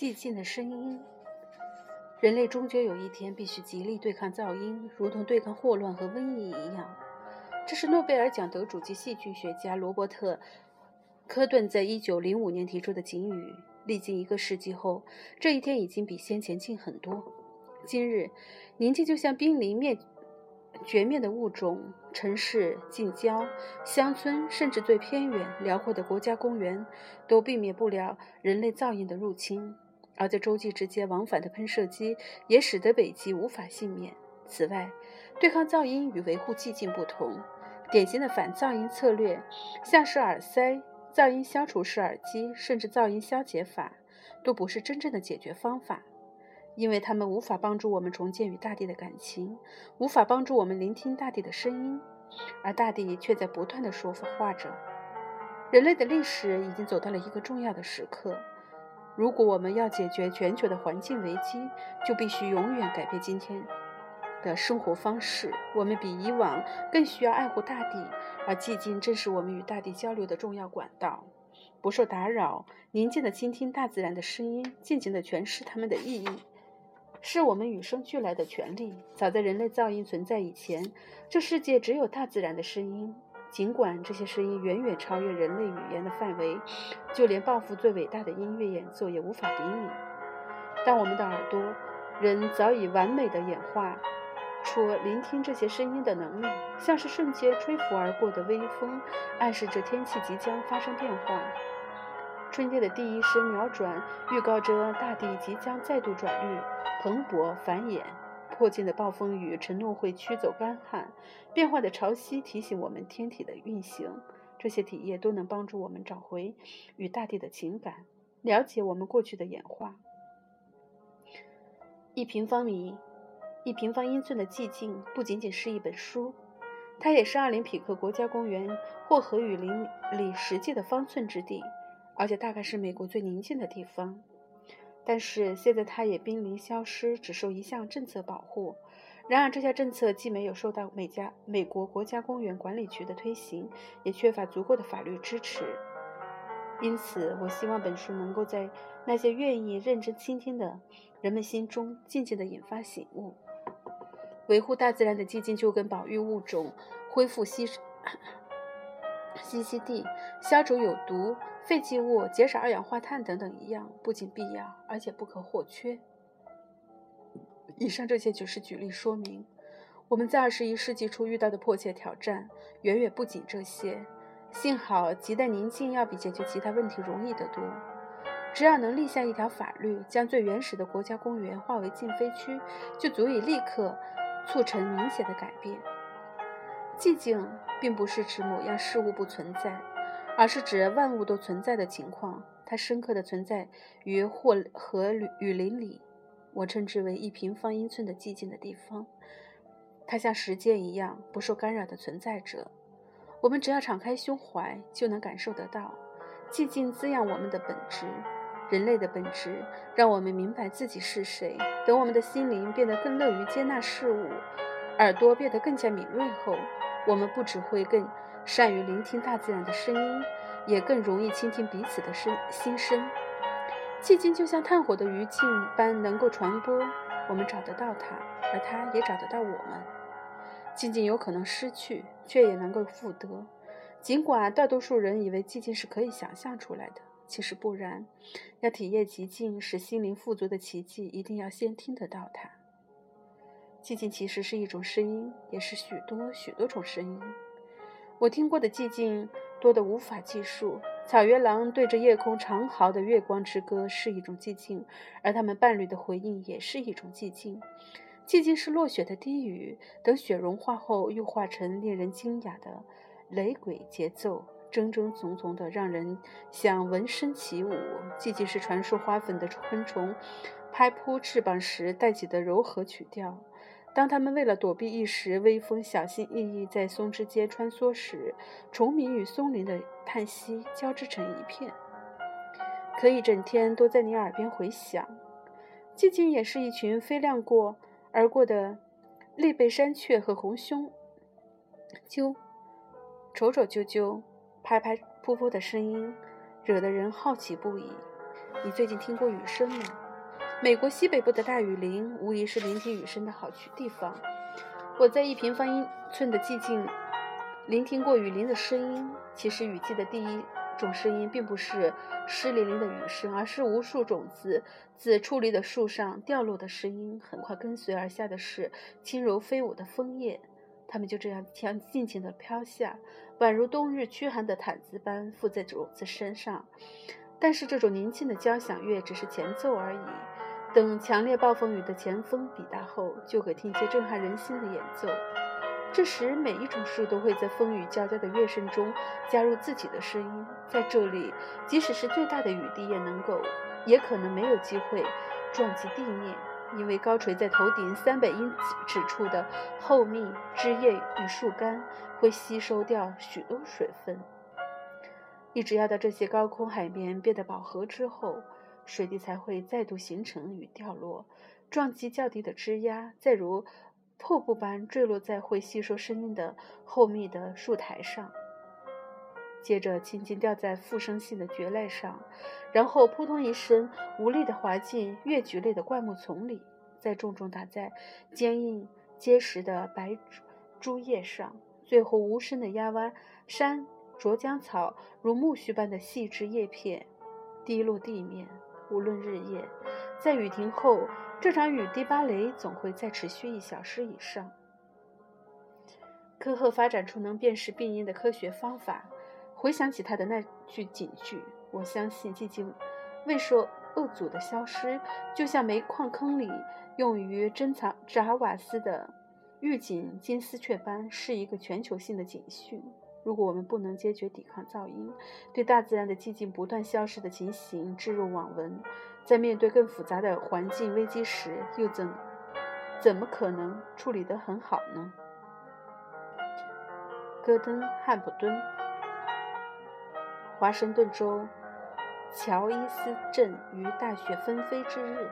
寂静的声音。人类终究有一天必须极力对抗噪音，如同对抗霍乱和瘟疫一样。这是诺贝尔奖得主及戏剧学家罗伯特·科顿在一九零五年提出的警语。历经一个世纪后，这一天已经比先前近很多。今日，宁静就像濒临灭绝灭的物种，城市、近郊、乡村，甚至最偏远、辽阔的国家公园，都避免不了人类噪音的入侵。而在洲际之间往返的喷射机，也使得北极无法幸免。此外，对抗噪音与维护寂静不同，典型的反噪音策略，像是耳塞。噪音消除式耳机，甚至噪音消解法，都不是真正的解决方法，因为它们无法帮助我们重建与大地的感情，无法帮助我们聆听大地的声音，而大地却在不断的说话着。人类的历史已经走到了一个重要的时刻，如果我们要解决全球的环境危机，就必须永远改变今天。的生活方式，我们比以往更需要爱护大地，而寂静正是我们与大地交流的重要管道。不受打扰，宁静地倾听大自然的声音，尽情地诠释它们的意义，是我们与生俱来的权利。早在人类噪音存在以前，这世界只有大自然的声音，尽管这些声音远远超越人类语言的范围，就连报复最伟大的音乐演奏也无法比拟。但我们的耳朵，人早已完美的演化。出聆听这些声音的能力，像是瞬间吹拂而过的微风，暗示着天气即将发生变化。春天的第一声鸟转，预告着大地即将再度转绿、蓬勃繁衍。迫近的暴风雨承诺会驱走干旱，变化的潮汐提醒我们天体的运行。这些体验都能帮助我们找回与大地的情感，了解我们过去的演化。一平方米。一平方英寸的寂静不仅仅是一本书，它也是奥林匹克国家公园或河雨林里实际的方寸之地，而且大概是美国最宁静的地方。但是现在它也濒临消失，只受一项政策保护。然而这项政策既没有受到美家美国国家公园管理局的推行，也缺乏足够的法律支持。因此，我希望本书能够在那些愿意认真倾听的人们心中渐渐地引发醒悟。维护大自然的寂静，就跟保育物种、恢复栖栖息地、消除有毒废弃物、减少二氧化碳等等一样，不仅必要，而且不可或缺。以上这些只是举例说明，我们在二十一世纪初遇到的迫切挑战远远不仅这些。幸好，亟待宁静要比解决其他问题容易得多。只要能立下一条法律，将最原始的国家公园划为禁飞区，就足以立刻。促成明显的改变。寂静并不是指某样事物不存在，而是指万物都存在的情况。它深刻的存在于或和雨林里，我称之为一平方英寸的寂静的地方。它像时间一样不受干扰的存在着。我们只要敞开胸怀，就能感受得到。寂静滋养我们的本质。人类的本质让我们明白自己是谁。等我们的心灵变得更乐于接纳事物，耳朵变得更加敏锐后，我们不只会更善于聆听大自然的声音，也更容易倾听彼此的声心声。寂静就像炭火的余烬般能够传播，我们找得到它，而它也找得到我们。寂静有可能失去，却也能够复得。尽管大多数人以为寂静是可以想象出来的。其实不然，要体验寂静，使心灵富足的奇迹，一定要先听得到它。寂静其实是一种声音，也是许多许多种声音。我听过的寂静多得无法计数。草原狼对着夜空长嚎的月光之歌是一种寂静，而他们伴侣的回应也是一种寂静。寂静是落雪的低语，等雪融化后，又化成令人惊讶的雷鬼节奏。铮铮总总的，让人想闻声起舞。寂静是传说花粉的昆虫拍扑翅膀时带起的柔和曲调。当他们为了躲避一时微风，小心翼翼在松枝间穿梭时，虫鸣与松林的叹息交织成一片，可以整天都在你耳边回响。寂静也是一群飞亮过而过的栗背山雀和红胸鸠，瞅瞅啾啾。拍拍扑扑的声音，惹得人好奇不已。你最近听过雨声吗？美国西北部的大雨林无疑是聆听雨声的好去地方。我在一平方英寸的寂静聆听过雨林的声音。其实雨季的第一种声音并不是湿淋淋的雨声，而是无数种子自矗立的树上掉落的声音。很快跟随而下的是轻柔飞舞的枫叶，它们就这样静静静地飘下，宛如冬日驱寒的毯子般覆在种子身上。但是这种宁静的交响乐只是前奏而已。等强烈暴风雨的前锋抵达后，就可听见震撼人心的演奏。这时，每一种树都会在风雨交加的乐声中加入自己的声音。在这里，即使是最大的雨滴，也能够，也可能没有机会撞击地面，因为高垂在头顶三百英尺处的厚密枝叶与树干会吸收掉许多水分。一直要到这些高空海绵变得饱和之后。水滴才会再度形成与掉落，撞击较低的枝桠，再如瀑布般坠落在会吸收声音的厚密的树台上，接着轻轻掉在复生性的蕨类上，然后扑通一声无力地滑进越橘类的灌木丛里，再重重打在坚硬结实的白珠叶上，最后无声地压弯山卓江草如苜蓿般的细枝叶片，滴落地面。无论日夜，在雨停后，这场雨滴芭蕾总会再持续一小时以上。科赫发展出能辨识病因的科学方法。回想起他的那句警句，我相信寂静未受恶阻的消失，就像煤矿坑里用于珍藏扎瓦斯的预警金丝雀般，是一个全球性的警讯。如果我们不能坚决抵抗噪音，对大自然的寂静不断消失的情形置若罔闻，在面对更复杂的环境危机时，又怎怎么可能处理得很好呢？戈登·汉普顿，华盛顿州乔伊斯镇于大雪纷飞之日。